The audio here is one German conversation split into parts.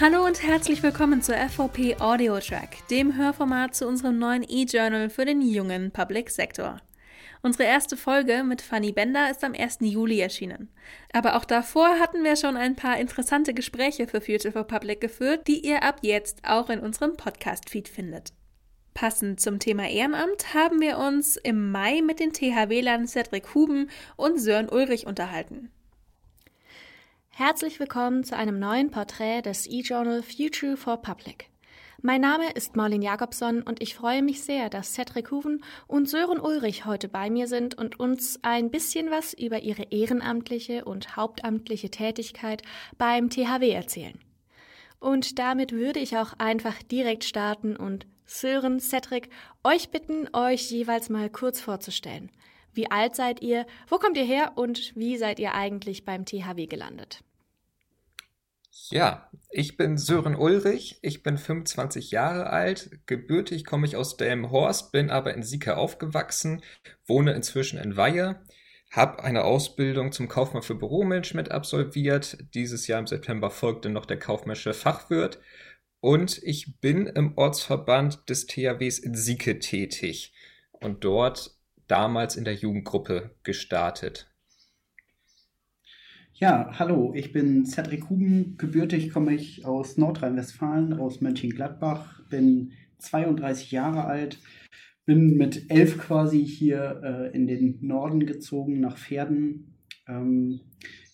Hallo und herzlich willkommen zur FVP Audio Track, dem Hörformat zu unserem neuen E-Journal für den jungen Public Sector. Unsere erste Folge mit Fanny Bender ist am 1. Juli erschienen. Aber auch davor hatten wir schon ein paar interessante Gespräche für Future for Public geführt, die ihr ab jetzt auch in unserem Podcast-Feed findet. Passend zum Thema Ehrenamt haben wir uns im Mai mit den THW-Lern Cedric Huben und Sören Ulrich unterhalten. Herzlich willkommen zu einem neuen Porträt des E-Journal Future for Public. Mein Name ist Marlin Jakobson und ich freue mich sehr, dass Cedric Huven und Sören Ulrich heute bei mir sind und uns ein bisschen was über ihre ehrenamtliche und hauptamtliche Tätigkeit beim THW erzählen. Und damit würde ich auch einfach direkt starten und Sören, Cedric, euch bitten, euch jeweils mal kurz vorzustellen. Wie alt seid ihr? Wo kommt ihr her? Und wie seid ihr eigentlich beim THW gelandet? Ja, ich bin Sören Ulrich, ich bin 25 Jahre alt, gebürtig komme ich aus Delmenhorst, bin aber in Sieke aufgewachsen, wohne inzwischen in Weihe, habe eine Ausbildung zum Kaufmann für Büromanagement absolviert, dieses Jahr im September folgte noch der kaufmännische Fachwirt und ich bin im Ortsverband des THWs in Sieke tätig und dort damals in der Jugendgruppe gestartet? Ja, hallo, ich bin Cedric Huben. Gebürtig komme ich aus Nordrhein-Westfalen, aus Mönchengladbach, bin 32 Jahre alt, bin mit elf quasi hier äh, in den Norden gezogen, nach Pferden. Ähm,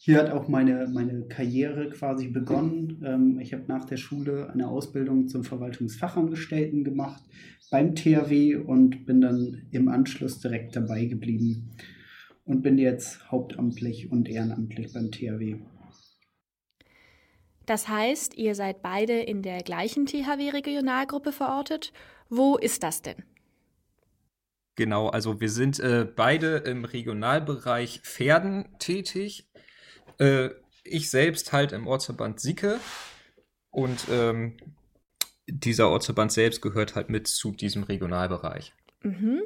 hier hat auch meine, meine Karriere quasi begonnen. Ähm, ich habe nach der Schule eine Ausbildung zum Verwaltungsfachangestellten gemacht beim THW und bin dann im Anschluss direkt dabei geblieben und bin jetzt hauptamtlich und ehrenamtlich beim THW. Das heißt, ihr seid beide in der gleichen THW-Regionalgruppe verortet. Wo ist das denn? Genau, also wir sind äh, beide im Regionalbereich Pferden tätig. Äh, ich selbst halt im Ortsverband Sieke und ähm, dieser Ortsverband selbst gehört halt mit zu diesem Regionalbereich. Mhm.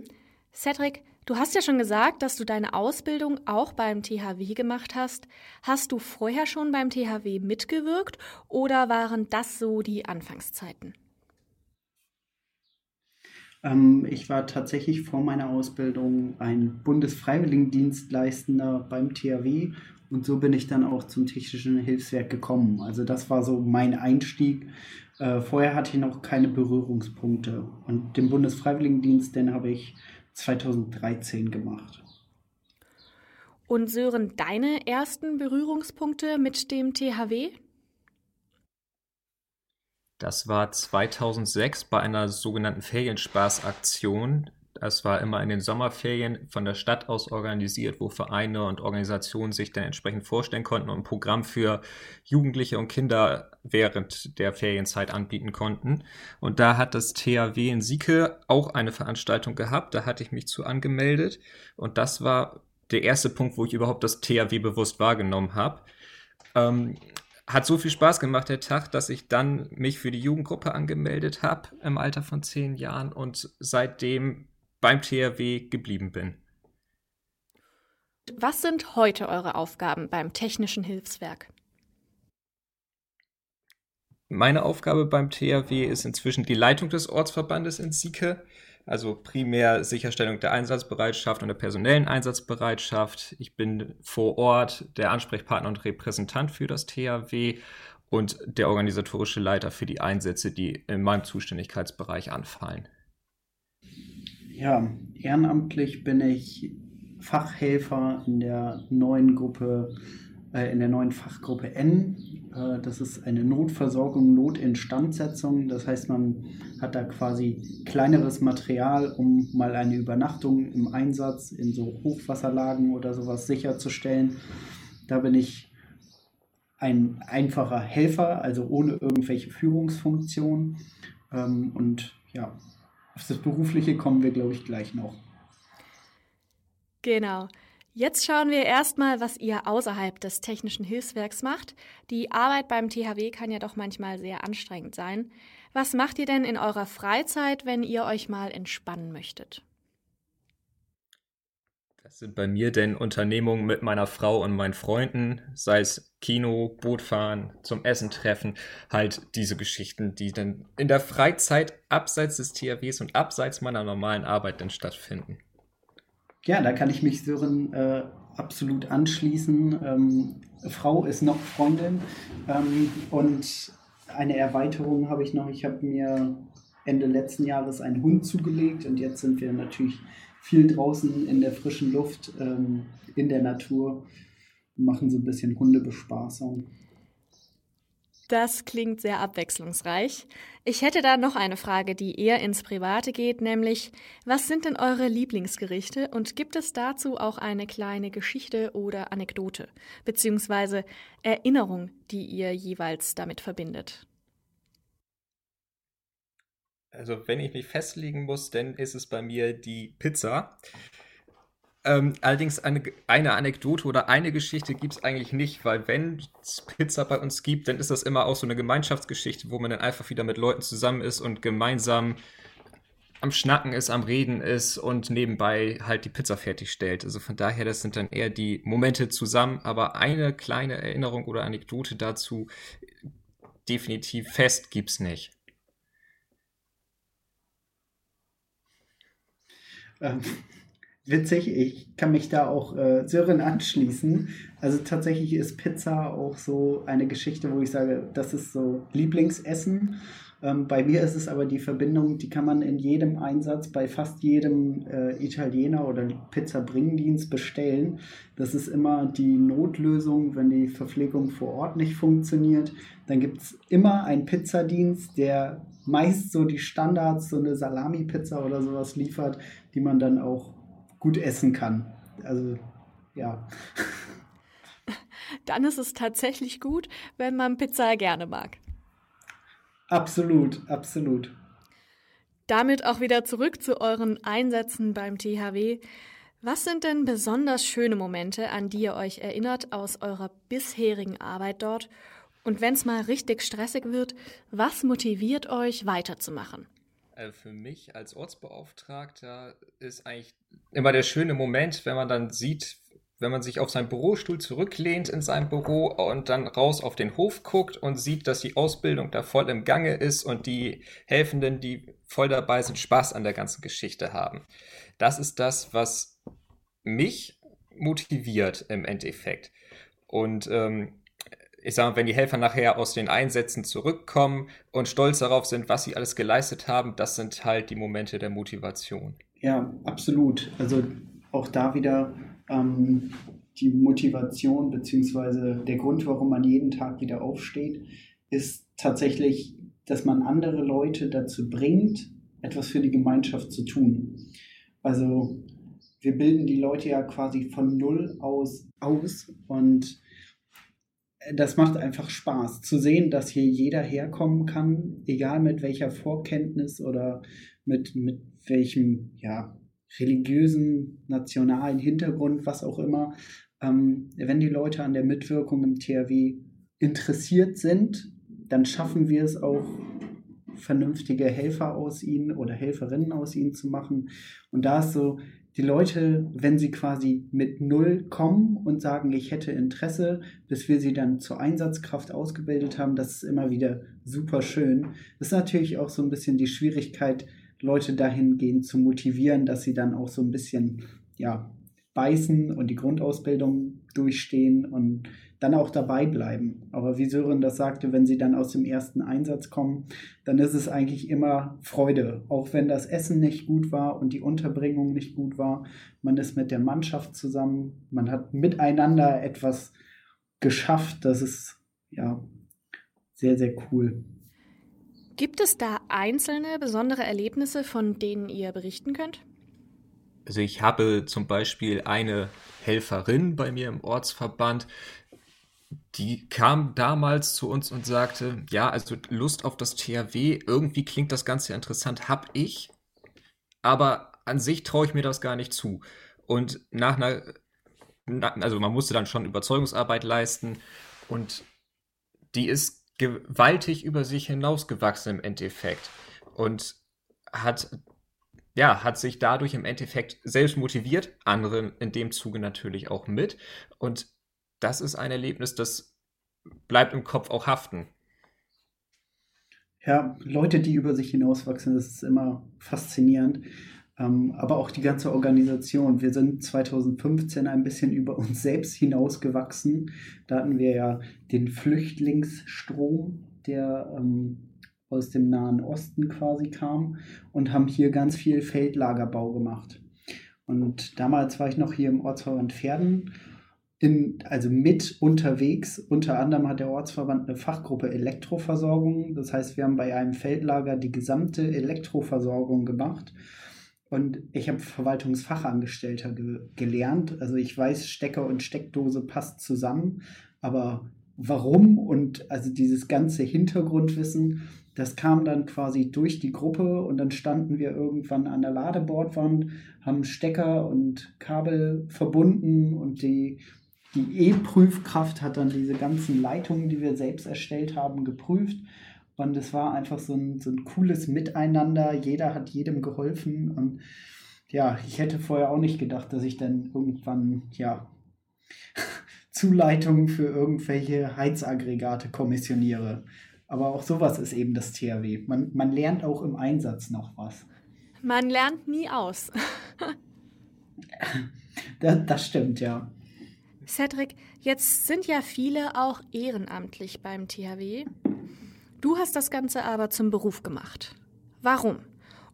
Cedric, du hast ja schon gesagt, dass du deine Ausbildung auch beim THW gemacht hast. Hast du vorher schon beim THW mitgewirkt oder waren das so die Anfangszeiten? Ähm, ich war tatsächlich vor meiner Ausbildung ein Bundesfreiwilligendienstleistender beim THW und so bin ich dann auch zum Technischen Hilfswerk gekommen. Also das war so mein Einstieg. Äh, vorher hatte ich noch keine Berührungspunkte. Und den Bundesfreiwilligendienst, den habe ich 2013 gemacht. Und Sören, deine ersten Berührungspunkte mit dem THW? Das war 2006 bei einer sogenannten Ferienspaßaktion. Das war immer in den Sommerferien von der Stadt aus organisiert, wo Vereine und Organisationen sich dann entsprechend vorstellen konnten und ein Programm für Jugendliche und Kinder während der Ferienzeit anbieten konnten. Und da hat das THW in Sieke auch eine Veranstaltung gehabt. Da hatte ich mich zu angemeldet. Und das war der erste Punkt, wo ich überhaupt das THW bewusst wahrgenommen habe. Ähm, hat so viel Spaß gemacht, der Tag, dass ich dann mich für die Jugendgruppe angemeldet habe im Alter von zehn Jahren und seitdem beim THW geblieben bin. Was sind heute eure Aufgaben beim Technischen Hilfswerk? Meine Aufgabe beim THW ist inzwischen die Leitung des Ortsverbandes in Sieke. Also primär Sicherstellung der Einsatzbereitschaft und der personellen Einsatzbereitschaft. Ich bin vor Ort der Ansprechpartner und Repräsentant für das THW und der organisatorische Leiter für die Einsätze, die in meinem Zuständigkeitsbereich anfallen. Ja, ehrenamtlich bin ich Fachhelfer in der neuen Gruppe, äh, in der neuen Fachgruppe N. Äh, das ist eine Notversorgung, Notinstandsetzung. Das heißt, man hat da quasi kleineres Material, um mal eine Übernachtung im Einsatz in so Hochwasserlagen oder sowas sicherzustellen. Da bin ich ein einfacher Helfer, also ohne irgendwelche Führungsfunktion. Ähm, und ja, auf das Berufliche kommen wir, glaube ich, gleich noch. Genau. Jetzt schauen wir erstmal, was ihr außerhalb des technischen Hilfswerks macht. Die Arbeit beim THW kann ja doch manchmal sehr anstrengend sein. Was macht ihr denn in eurer Freizeit, wenn ihr euch mal entspannen möchtet? Das sind bei mir denn Unternehmungen mit meiner Frau und meinen Freunden, sei es Kino, Bootfahren, zum Essen treffen, halt diese Geschichten, die dann in der Freizeit abseits des THWs und abseits meiner normalen Arbeit dann stattfinden. Ja, da kann ich mich Sören äh, absolut anschließen. Ähm, Frau ist noch Freundin ähm, und eine Erweiterung habe ich noch. Ich habe mir Ende letzten Jahres einen Hund zugelegt und jetzt sind wir natürlich viel draußen in der frischen Luft, ähm, in der Natur machen so ein bisschen Hundebespaßung. Das klingt sehr abwechslungsreich. Ich hätte da noch eine Frage, die eher ins Private geht, nämlich, was sind denn eure Lieblingsgerichte und gibt es dazu auch eine kleine Geschichte oder Anekdote, beziehungsweise Erinnerung, die ihr jeweils damit verbindet? Also, wenn ich mich festlegen muss, dann ist es bei mir die Pizza. Ähm, allerdings eine, eine Anekdote oder eine Geschichte gibt es eigentlich nicht, weil wenn es Pizza bei uns gibt, dann ist das immer auch so eine Gemeinschaftsgeschichte, wo man dann einfach wieder mit Leuten zusammen ist und gemeinsam am Schnacken ist, am Reden ist und nebenbei halt die Pizza fertigstellt. Also von daher, das sind dann eher die Momente zusammen, aber eine kleine Erinnerung oder Anekdote dazu definitiv fest gibt es nicht. Ähm, witzig, ich kann mich da auch äh, Sören anschließen. Also tatsächlich ist Pizza auch so eine Geschichte, wo ich sage, das ist so Lieblingsessen. Ähm, bei mir ist es aber die Verbindung, die kann man in jedem Einsatz bei fast jedem äh, Italiener oder Pizza-Bringdienst bestellen. Das ist immer die Notlösung, wenn die Verpflegung vor Ort nicht funktioniert. Dann gibt es immer einen Pizzadienst, der meist so die Standards, so eine Salami-Pizza oder sowas liefert, die man dann auch gut essen kann. Also ja. Dann ist es tatsächlich gut, wenn man Pizza gerne mag. Absolut, absolut. Damit auch wieder zurück zu euren Einsätzen beim THW. Was sind denn besonders schöne Momente, an die ihr euch erinnert aus eurer bisherigen Arbeit dort? Und wenn es mal richtig stressig wird, was motiviert euch weiterzumachen? Also für mich als Ortsbeauftragter ist eigentlich immer der schöne Moment, wenn man dann sieht, wenn man sich auf seinen Bürostuhl zurücklehnt in seinem Büro und dann raus auf den Hof guckt und sieht, dass die Ausbildung da voll im Gange ist und die Helfenden, die voll dabei sind, Spaß an der ganzen Geschichte haben. Das ist das, was mich motiviert im Endeffekt. Und ähm, ich sage mal, wenn die Helfer nachher aus den Einsätzen zurückkommen und stolz darauf sind, was sie alles geleistet haben, das sind halt die Momente der Motivation. Ja, absolut. Also auch da wieder ähm, die Motivation beziehungsweise der Grund, warum man jeden Tag wieder aufsteht, ist tatsächlich, dass man andere Leute dazu bringt, etwas für die Gemeinschaft zu tun. Also wir bilden die Leute ja quasi von null aus aus und das macht einfach Spaß zu sehen, dass hier jeder herkommen kann, egal mit welcher Vorkenntnis oder mit, mit welchem ja, religiösen, nationalen Hintergrund, was auch immer. Ähm, wenn die Leute an der Mitwirkung im THW interessiert sind, dann schaffen wir es auch, vernünftige Helfer aus ihnen oder Helferinnen aus ihnen zu machen. Und da ist so die Leute, wenn sie quasi mit Null kommen und sagen, ich hätte Interesse, bis wir sie dann zur Einsatzkraft ausgebildet haben, das ist immer wieder super schön. Das ist natürlich auch so ein bisschen die Schwierigkeit, Leute dahingehend zu motivieren, dass sie dann auch so ein bisschen, ja, beißen und die Grundausbildung durchstehen und dann auch dabei bleiben. Aber wie Sören das sagte, wenn sie dann aus dem ersten Einsatz kommen, dann ist es eigentlich immer Freude. Auch wenn das Essen nicht gut war und die Unterbringung nicht gut war. Man ist mit der Mannschaft zusammen, man hat miteinander etwas geschafft. Das ist ja sehr, sehr cool. Gibt es da einzelne besondere Erlebnisse, von denen ihr berichten könnt? Also ich habe zum Beispiel eine Helferin bei mir im Ortsverband, die kam damals zu uns und sagte, ja, also Lust auf das THW, irgendwie klingt das Ganze interessant, hab ich, aber an sich traue ich mir das gar nicht zu. Und nach einer, also man musste dann schon Überzeugungsarbeit leisten und die ist gewaltig über sich hinausgewachsen im Endeffekt und hat ja, hat sich dadurch im Endeffekt selbst motiviert, andere in dem Zuge natürlich auch mit. Und das ist ein Erlebnis, das bleibt im Kopf auch haften. Ja, Leute, die über sich hinauswachsen, das ist immer faszinierend. Ähm, aber auch die ganze Organisation. Wir sind 2015 ein bisschen über uns selbst hinausgewachsen. Da hatten wir ja den Flüchtlingsstrom, der ähm, aus dem Nahen Osten quasi kam und haben hier ganz viel Feldlagerbau gemacht. Und damals war ich noch hier im Ortsverband Pferden, in, also mit unterwegs. Unter anderem hat der Ortsverband eine Fachgruppe Elektroversorgung. Das heißt, wir haben bei einem Feldlager die gesamte Elektroversorgung gemacht. Und ich habe Verwaltungsfachangestellter ge gelernt. Also ich weiß, Stecker und Steckdose passt zusammen. Aber warum und also dieses ganze Hintergrundwissen, das kam dann quasi durch die Gruppe und dann standen wir irgendwann an der Ladebordwand, haben Stecker und Kabel verbunden und die die E-Prüfkraft hat dann diese ganzen Leitungen, die wir selbst erstellt haben, geprüft. Und es war einfach so ein, so ein cooles Miteinander. Jeder hat jedem geholfen. Und ja, ich hätte vorher auch nicht gedacht, dass ich dann irgendwann, ja, Zuleitungen für irgendwelche Heizaggregate kommissioniere. Aber auch sowas ist eben das THW. Man, man lernt auch im Einsatz noch was. Man lernt nie aus. das, das stimmt, ja. Cedric, jetzt sind ja viele auch ehrenamtlich beim THW. Du hast das Ganze aber zum Beruf gemacht. Warum?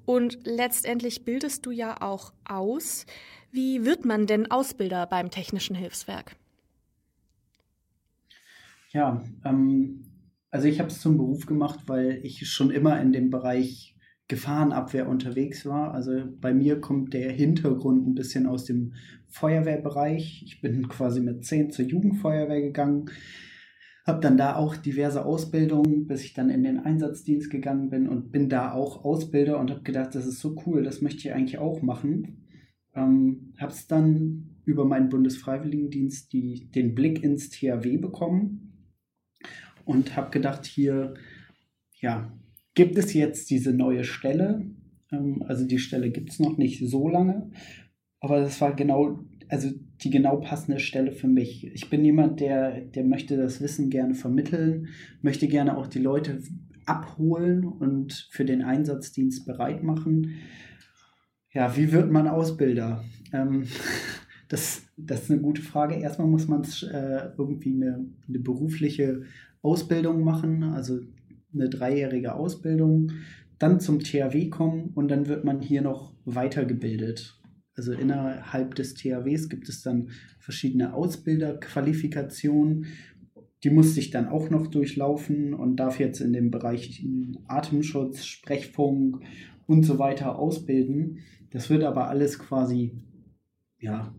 Und letztendlich bildest du ja auch aus. Wie wird man denn Ausbilder beim Technischen Hilfswerk? Ja, ähm, also ich habe es zum Beruf gemacht, weil ich schon immer in dem Bereich Gefahrenabwehr unterwegs war. Also bei mir kommt der Hintergrund ein bisschen aus dem Feuerwehrbereich. Ich bin quasi mit zehn zur Jugendfeuerwehr gegangen, habe dann da auch diverse Ausbildungen, bis ich dann in den Einsatzdienst gegangen bin und bin da auch Ausbilder und habe gedacht, das ist so cool, das möchte ich eigentlich auch machen. Ähm, habe es dann über meinen Bundesfreiwilligendienst die, den Blick ins THW bekommen und habe gedacht, hier, ja, gibt es jetzt diese neue Stelle. Ähm, also die Stelle gibt es noch nicht so lange, aber das war genau, also die genau passende Stelle für mich. Ich bin jemand, der, der möchte das Wissen gerne vermitteln, möchte gerne auch die Leute abholen und für den Einsatzdienst bereit machen. Ja, wie wird man Ausbilder? Ähm, das, das ist eine gute Frage. Erstmal muss man äh, irgendwie eine, eine berufliche Ausbildung machen. Also eine dreijährige Ausbildung, dann zum THW kommen und dann wird man hier noch weitergebildet. Also innerhalb des THWs gibt es dann verschiedene Ausbilderqualifikationen. Die musste ich dann auch noch durchlaufen und darf jetzt in dem Bereich Atemschutz, Sprechfunk und so weiter ausbilden. Das wird aber alles quasi ja,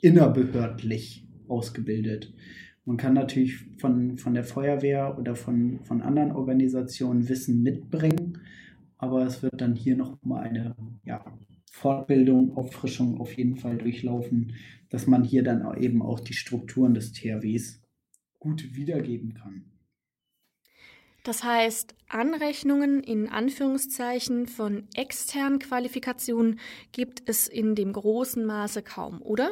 innerbehördlich ausgebildet. Man kann natürlich von, von der Feuerwehr oder von, von anderen Organisationen Wissen mitbringen, aber es wird dann hier nochmal eine ja, Fortbildung, Auffrischung auf jeden Fall durchlaufen, dass man hier dann eben auch die Strukturen des THWs gut wiedergeben kann. Das heißt, Anrechnungen in Anführungszeichen von externen Qualifikationen gibt es in dem großen Maße kaum, oder?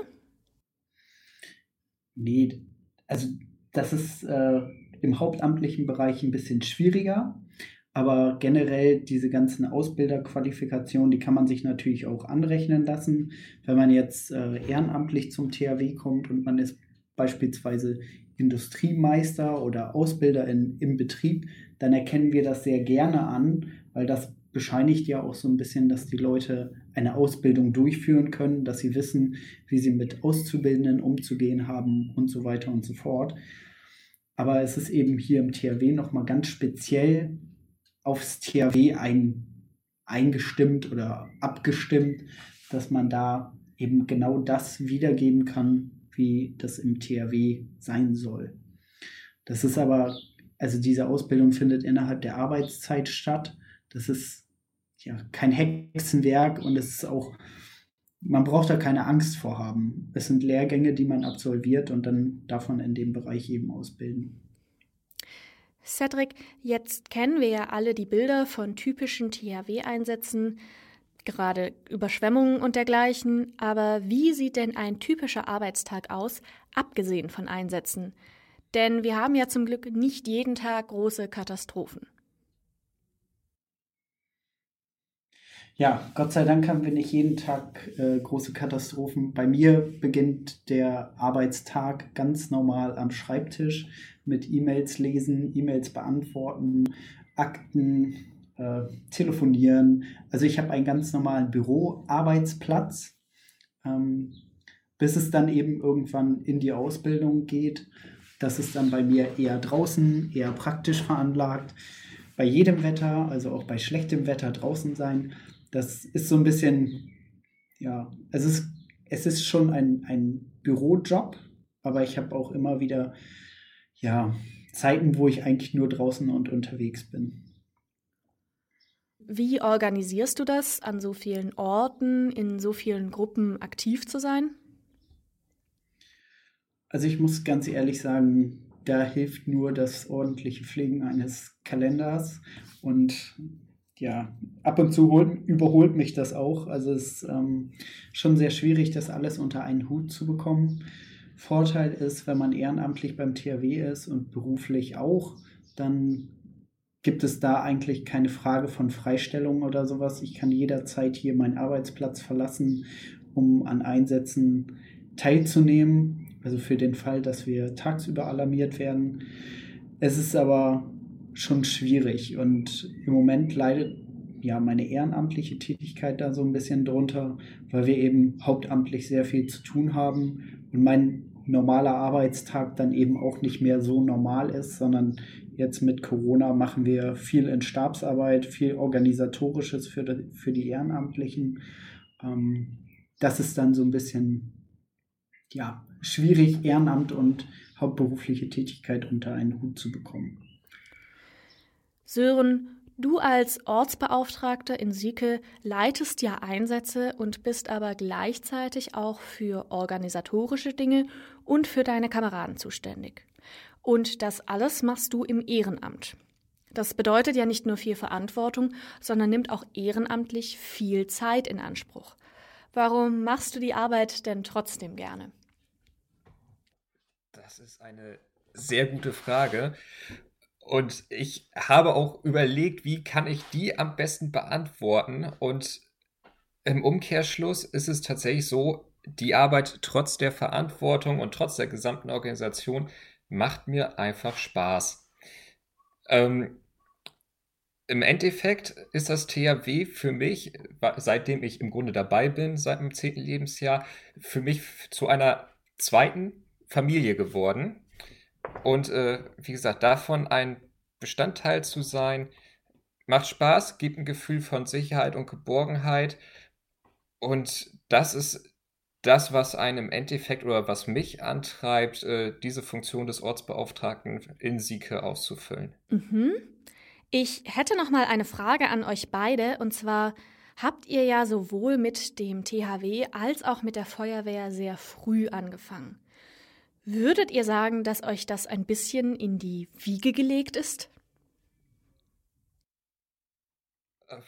Nee, also das ist äh, im hauptamtlichen Bereich ein bisschen schwieriger, aber generell diese ganzen Ausbilderqualifikationen, die kann man sich natürlich auch anrechnen lassen. Wenn man jetzt äh, ehrenamtlich zum THW kommt und man ist beispielsweise Industriemeister oder Ausbilder in, im Betrieb, dann erkennen wir das sehr gerne an, weil das bescheinigt ja auch so ein bisschen, dass die Leute eine Ausbildung durchführen können, dass sie wissen, wie sie mit Auszubildenden umzugehen haben und so weiter und so fort. Aber es ist eben hier im THW nochmal ganz speziell aufs THW ein, eingestimmt oder abgestimmt, dass man da eben genau das wiedergeben kann, wie das im THW sein soll. Das ist aber, also diese Ausbildung findet innerhalb der Arbeitszeit statt. Das ist ja, kein Hexenwerk und es ist auch, man braucht da keine Angst vor haben. Es sind Lehrgänge, die man absolviert und dann man in dem Bereich eben ausbilden. Cedric, jetzt kennen wir ja alle die Bilder von typischen THW-Einsätzen. gerade Überschwemmungen und dergleichen. Aber wie sieht denn ein typischer Arbeitstag aus, abgesehen von Einsätzen? Denn wir haben ja zum Glück nicht jeden Tag große Katastrophen. Ja, Gott sei Dank haben wir nicht jeden Tag äh, große Katastrophen. Bei mir beginnt der Arbeitstag ganz normal am Schreibtisch mit E-Mails lesen, E-Mails beantworten, Akten, äh, telefonieren. Also ich habe einen ganz normalen Büroarbeitsplatz, ähm, bis es dann eben irgendwann in die Ausbildung geht. Das ist dann bei mir eher draußen, eher praktisch veranlagt. Bei jedem Wetter, also auch bei schlechtem Wetter draußen sein das ist so ein bisschen, ja, es ist, es ist schon ein, ein Bürojob, aber ich habe auch immer wieder, ja, Zeiten, wo ich eigentlich nur draußen und unterwegs bin. Wie organisierst du das, an so vielen Orten, in so vielen Gruppen aktiv zu sein? Also ich muss ganz ehrlich sagen, da hilft nur das ordentliche Pflegen eines Kalenders und ja, ab und zu holt, überholt mich das auch. Also es ist ähm, schon sehr schwierig, das alles unter einen Hut zu bekommen. Vorteil ist, wenn man ehrenamtlich beim THW ist und beruflich auch, dann gibt es da eigentlich keine Frage von Freistellung oder sowas. Ich kann jederzeit hier meinen Arbeitsplatz verlassen, um an Einsätzen teilzunehmen. Also für den Fall, dass wir tagsüber alarmiert werden. Es ist aber schon schwierig. Und im Moment leidet ja meine ehrenamtliche Tätigkeit da so ein bisschen drunter, weil wir eben hauptamtlich sehr viel zu tun haben und mein normaler Arbeitstag dann eben auch nicht mehr so normal ist, sondern jetzt mit Corona machen wir viel in Stabsarbeit, viel organisatorisches für die, für die Ehrenamtlichen. Ähm, das ist dann so ein bisschen ja, schwierig, Ehrenamt und hauptberufliche Tätigkeit unter einen Hut zu bekommen. Sören, du als Ortsbeauftragter in Sieke leitest ja Einsätze und bist aber gleichzeitig auch für organisatorische Dinge und für deine Kameraden zuständig. Und das alles machst du im Ehrenamt. Das bedeutet ja nicht nur viel Verantwortung, sondern nimmt auch ehrenamtlich viel Zeit in Anspruch. Warum machst du die Arbeit denn trotzdem gerne? Das ist eine sehr gute Frage. Und ich habe auch überlegt, wie kann ich die am besten beantworten. Und im Umkehrschluss ist es tatsächlich so, die Arbeit trotz der Verantwortung und trotz der gesamten Organisation macht mir einfach Spaß. Ähm, Im Endeffekt ist das THW für mich, seitdem ich im Grunde dabei bin, seit dem zehnten Lebensjahr, für mich zu einer zweiten Familie geworden. Und äh, wie gesagt, davon ein Bestandteil zu sein, macht Spaß, gibt ein Gefühl von Sicherheit und Geborgenheit. Und das ist das, was einen im Endeffekt oder was mich antreibt, äh, diese Funktion des Ortsbeauftragten in Sieke auszufüllen. Mhm. Ich hätte noch mal eine Frage an euch beide und zwar habt ihr ja sowohl mit dem THW als auch mit der Feuerwehr sehr früh angefangen. Würdet ihr sagen, dass euch das ein bisschen in die Wiege gelegt ist?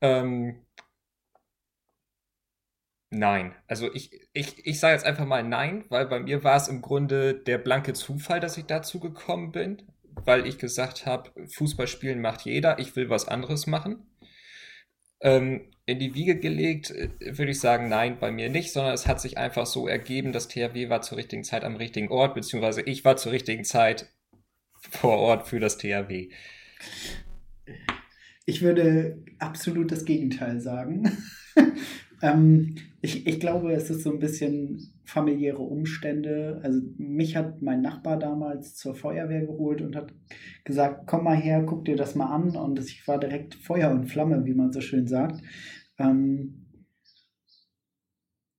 ähm, nein. Also ich, ich, ich sage jetzt einfach mal nein, weil bei mir war es im Grunde der blanke Zufall, dass ich dazu gekommen bin, weil ich gesagt habe, Fußball spielen macht jeder, ich will was anderes machen. Ähm, in die Wiege gelegt, äh, würde ich sagen, nein, bei mir nicht, sondern es hat sich einfach so ergeben, das THW war zur richtigen Zeit am richtigen Ort, beziehungsweise ich war zur richtigen Zeit vor Ort für das THW. Ich würde absolut das Gegenteil sagen. ähm, ich, ich glaube, es ist so ein bisschen familiäre Umstände. Also mich hat mein Nachbar damals zur Feuerwehr geholt und hat gesagt, komm mal her, guck dir das mal an. Und ich war direkt Feuer und Flamme, wie man so schön sagt. Ähm,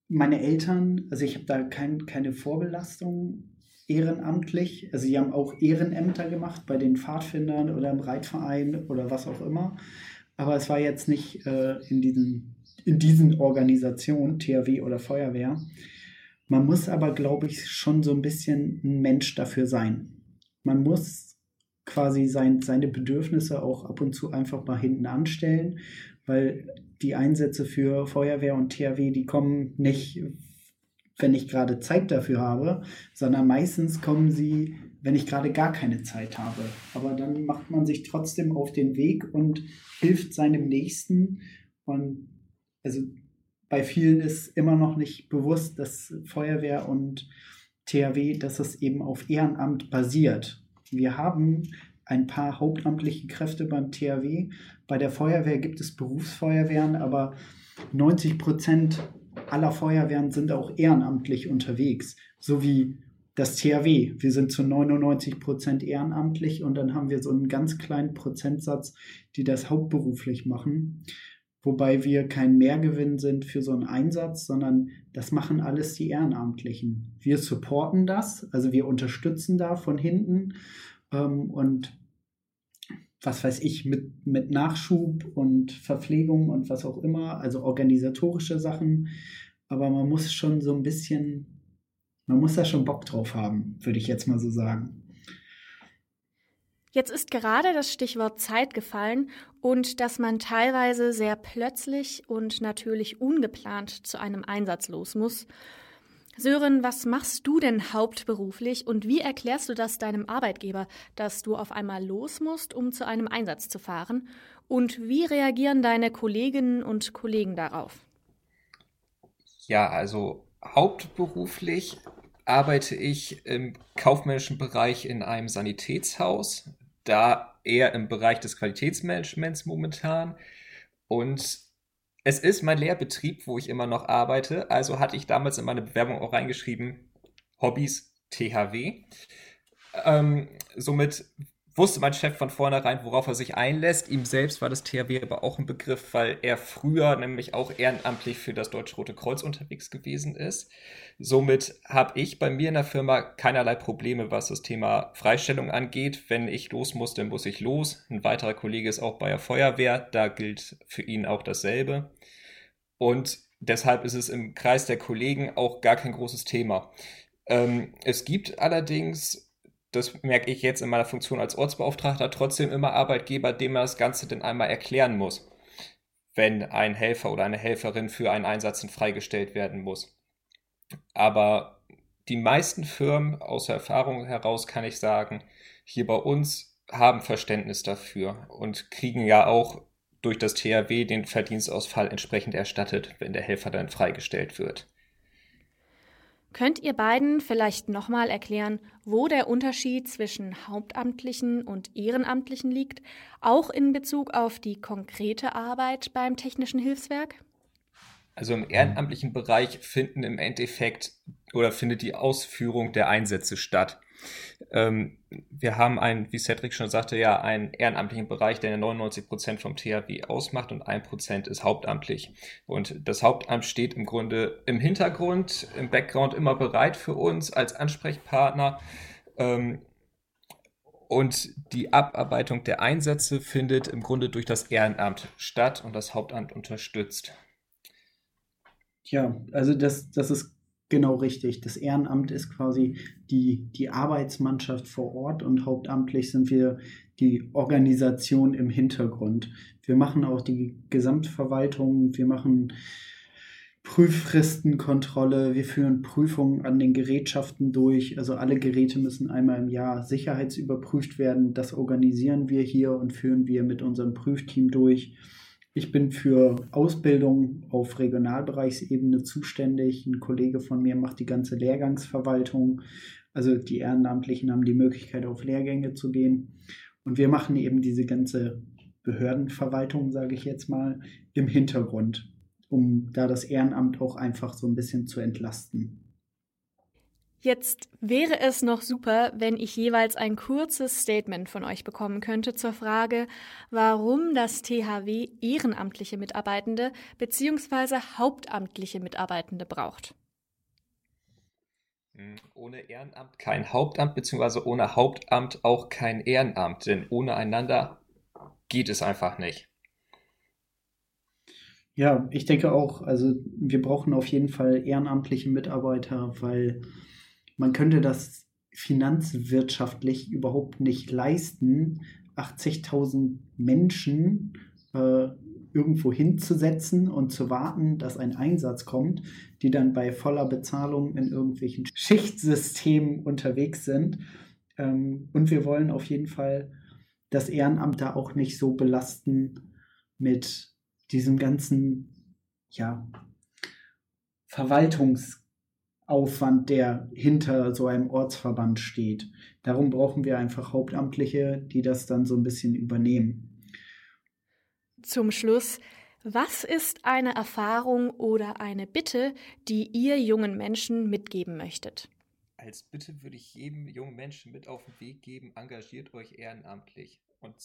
meine Eltern, also ich habe da kein, keine Vorbelastung ehrenamtlich. Also sie haben auch Ehrenämter gemacht bei den Pfadfindern oder im Reitverein oder was auch immer. Aber es war jetzt nicht äh, in, diesen, in diesen Organisationen, THW oder Feuerwehr. Man muss aber, glaube ich, schon so ein bisschen ein Mensch dafür sein. Man muss quasi sein, seine Bedürfnisse auch ab und zu einfach mal hinten anstellen, weil die Einsätze für Feuerwehr und THW, die kommen nicht, wenn ich gerade Zeit dafür habe, sondern meistens kommen sie, wenn ich gerade gar keine Zeit habe. Aber dann macht man sich trotzdem auf den Weg und hilft seinem Nächsten. Und also bei vielen ist immer noch nicht bewusst, dass Feuerwehr und THW, dass es eben auf Ehrenamt basiert. Wir haben ein paar hauptamtliche Kräfte beim THW. Bei der Feuerwehr gibt es Berufsfeuerwehren, aber 90 Prozent aller Feuerwehren sind auch ehrenamtlich unterwegs, so wie das THW. Wir sind zu 99 Prozent ehrenamtlich und dann haben wir so einen ganz kleinen Prozentsatz, die das hauptberuflich machen wobei wir kein Mehrgewinn sind für so einen Einsatz, sondern das machen alles die Ehrenamtlichen. Wir supporten das, also wir unterstützen da von hinten ähm, und was weiß ich, mit, mit Nachschub und Verpflegung und was auch immer, also organisatorische Sachen. Aber man muss schon so ein bisschen, man muss da schon Bock drauf haben, würde ich jetzt mal so sagen. Jetzt ist gerade das Stichwort Zeit gefallen und dass man teilweise sehr plötzlich und natürlich ungeplant zu einem Einsatz los muss. Sören, was machst du denn hauptberuflich und wie erklärst du das deinem Arbeitgeber, dass du auf einmal los musst, um zu einem Einsatz zu fahren? Und wie reagieren deine Kolleginnen und Kollegen darauf? Ja, also hauptberuflich arbeite ich im kaufmännischen Bereich in einem Sanitätshaus da eher im Bereich des Qualitätsmanagements momentan. Und es ist mein Lehrbetrieb, wo ich immer noch arbeite. Also hatte ich damals in meine Bewerbung auch reingeschrieben, Hobbys THW. Ähm, somit wusste mein Chef von vornherein, worauf er sich einlässt. Ihm selbst war das THW aber auch ein Begriff, weil er früher nämlich auch ehrenamtlich für das Deutsche Rote Kreuz unterwegs gewesen ist. Somit habe ich bei mir in der Firma keinerlei Probleme, was das Thema Freistellung angeht. Wenn ich los muss, dann muss ich los. Ein weiterer Kollege ist auch bei der Feuerwehr, da gilt für ihn auch dasselbe. Und deshalb ist es im Kreis der Kollegen auch gar kein großes Thema. Ähm, es gibt allerdings das merke ich jetzt in meiner Funktion als Ortsbeauftragter, trotzdem immer Arbeitgeber, dem man das Ganze denn einmal erklären muss, wenn ein Helfer oder eine Helferin für einen Einsatz freigestellt werden muss. Aber die meisten Firmen, aus Erfahrung heraus kann ich sagen, hier bei uns haben Verständnis dafür und kriegen ja auch durch das THW den Verdienstausfall entsprechend erstattet, wenn der Helfer dann freigestellt wird. Könnt ihr beiden vielleicht nochmal erklären, wo der Unterschied zwischen Hauptamtlichen und Ehrenamtlichen liegt, auch in Bezug auf die konkrete Arbeit beim Technischen Hilfswerk? Also im ehrenamtlichen Bereich finden im Endeffekt oder findet die Ausführung der Einsätze statt. Ähm, wir haben einen, wie Cedric schon sagte, ja einen ehrenamtlichen Bereich, der 99 Prozent vom THW ausmacht und ein Prozent ist hauptamtlich. Und das Hauptamt steht im Grunde im Hintergrund, im Background immer bereit für uns als Ansprechpartner. Ähm, und die Abarbeitung der Einsätze findet im Grunde durch das Ehrenamt statt und das Hauptamt unterstützt. Ja, also das, das ist Genau richtig. Das Ehrenamt ist quasi die, die Arbeitsmannschaft vor Ort und hauptamtlich sind wir die Organisation im Hintergrund. Wir machen auch die Gesamtverwaltung, wir machen Prüffristenkontrolle, wir führen Prüfungen an den Gerätschaften durch. Also alle Geräte müssen einmal im Jahr sicherheitsüberprüft werden. Das organisieren wir hier und führen wir mit unserem Prüfteam durch. Ich bin für Ausbildung auf Regionalbereichsebene zuständig. Ein Kollege von mir macht die ganze Lehrgangsverwaltung. Also die Ehrenamtlichen haben die Möglichkeit, auf Lehrgänge zu gehen. Und wir machen eben diese ganze Behördenverwaltung, sage ich jetzt mal, im Hintergrund, um da das Ehrenamt auch einfach so ein bisschen zu entlasten. Jetzt wäre es noch super, wenn ich jeweils ein kurzes Statement von euch bekommen könnte zur Frage, warum das THW ehrenamtliche Mitarbeitende bzw. hauptamtliche Mitarbeitende braucht. Hm, ohne Ehrenamt kein Hauptamt, beziehungsweise ohne Hauptamt auch kein Ehrenamt, denn ohne einander geht es einfach nicht. Ja, ich denke auch, also wir brauchen auf jeden Fall ehrenamtliche Mitarbeiter, weil man könnte das finanzwirtschaftlich überhaupt nicht leisten, 80.000 Menschen äh, irgendwo hinzusetzen und zu warten, dass ein Einsatz kommt, die dann bei voller Bezahlung in irgendwelchen Schichtsystemen unterwegs sind. Ähm, und wir wollen auf jeden Fall das Ehrenamt da auch nicht so belasten mit diesem ganzen, ja, Verwaltungsaufwand, der hinter so einem Ortsverband steht. Darum brauchen wir einfach Hauptamtliche, die das dann so ein bisschen übernehmen. Zum Schluss, was ist eine Erfahrung oder eine Bitte, die ihr jungen Menschen mitgeben möchtet? Als Bitte würde ich jedem jungen Menschen mit auf den Weg geben, engagiert euch ehrenamtlich. Und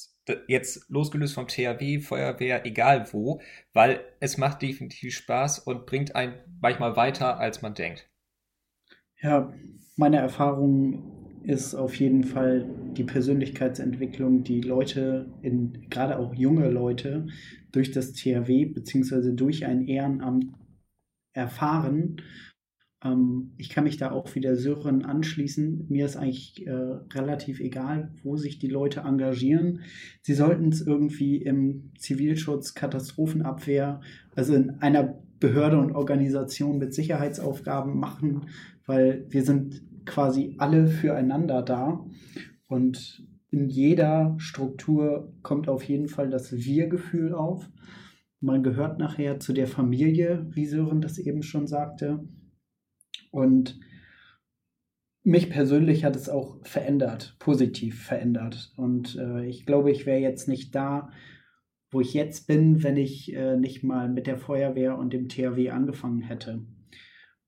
jetzt losgelöst vom THW, Feuerwehr, egal wo, weil es macht definitiv Spaß und bringt einen manchmal weiter, als man denkt. Ja, meine Erfahrung ist auf jeden Fall die Persönlichkeitsentwicklung, die Leute, in, gerade auch junge Leute, durch das THW bzw. durch ein Ehrenamt erfahren. Ähm, ich kann mich da auch wieder Sören anschließen. Mir ist eigentlich äh, relativ egal, wo sich die Leute engagieren. Sie sollten es irgendwie im Zivilschutz, Katastrophenabwehr, also in einer Behörde und Organisation mit Sicherheitsaufgaben machen, weil wir sind quasi alle füreinander da. Und in jeder Struktur kommt auf jeden Fall das Wir-Gefühl auf. Man gehört nachher zu der Familie, wie Sören das eben schon sagte. Und mich persönlich hat es auch verändert, positiv verändert. Und äh, ich glaube, ich wäre jetzt nicht da, wo ich jetzt bin, wenn ich äh, nicht mal mit der Feuerwehr und dem THW angefangen hätte.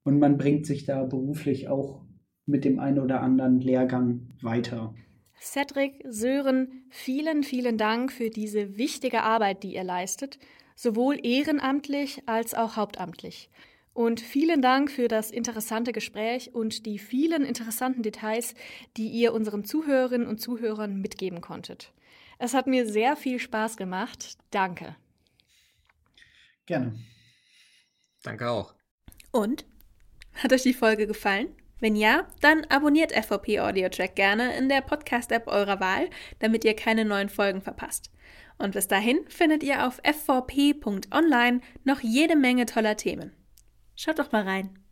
Und man bringt sich da beruflich auch mit dem einen oder anderen Lehrgang weiter. Cedric, Sören, vielen, vielen Dank für diese wichtige Arbeit, die ihr leistet, sowohl ehrenamtlich als auch hauptamtlich. Und vielen Dank für das interessante Gespräch und die vielen interessanten Details, die ihr unseren Zuhörerinnen und Zuhörern mitgeben konntet. Es hat mir sehr viel Spaß gemacht. Danke. Gerne. Danke auch. Und? Hat euch die Folge gefallen? Wenn ja, dann abonniert FVP Audio Track gerne in der Podcast-App eurer Wahl, damit ihr keine neuen Folgen verpasst. Und bis dahin findet ihr auf fvp.online noch jede Menge toller Themen. Schaut doch mal rein.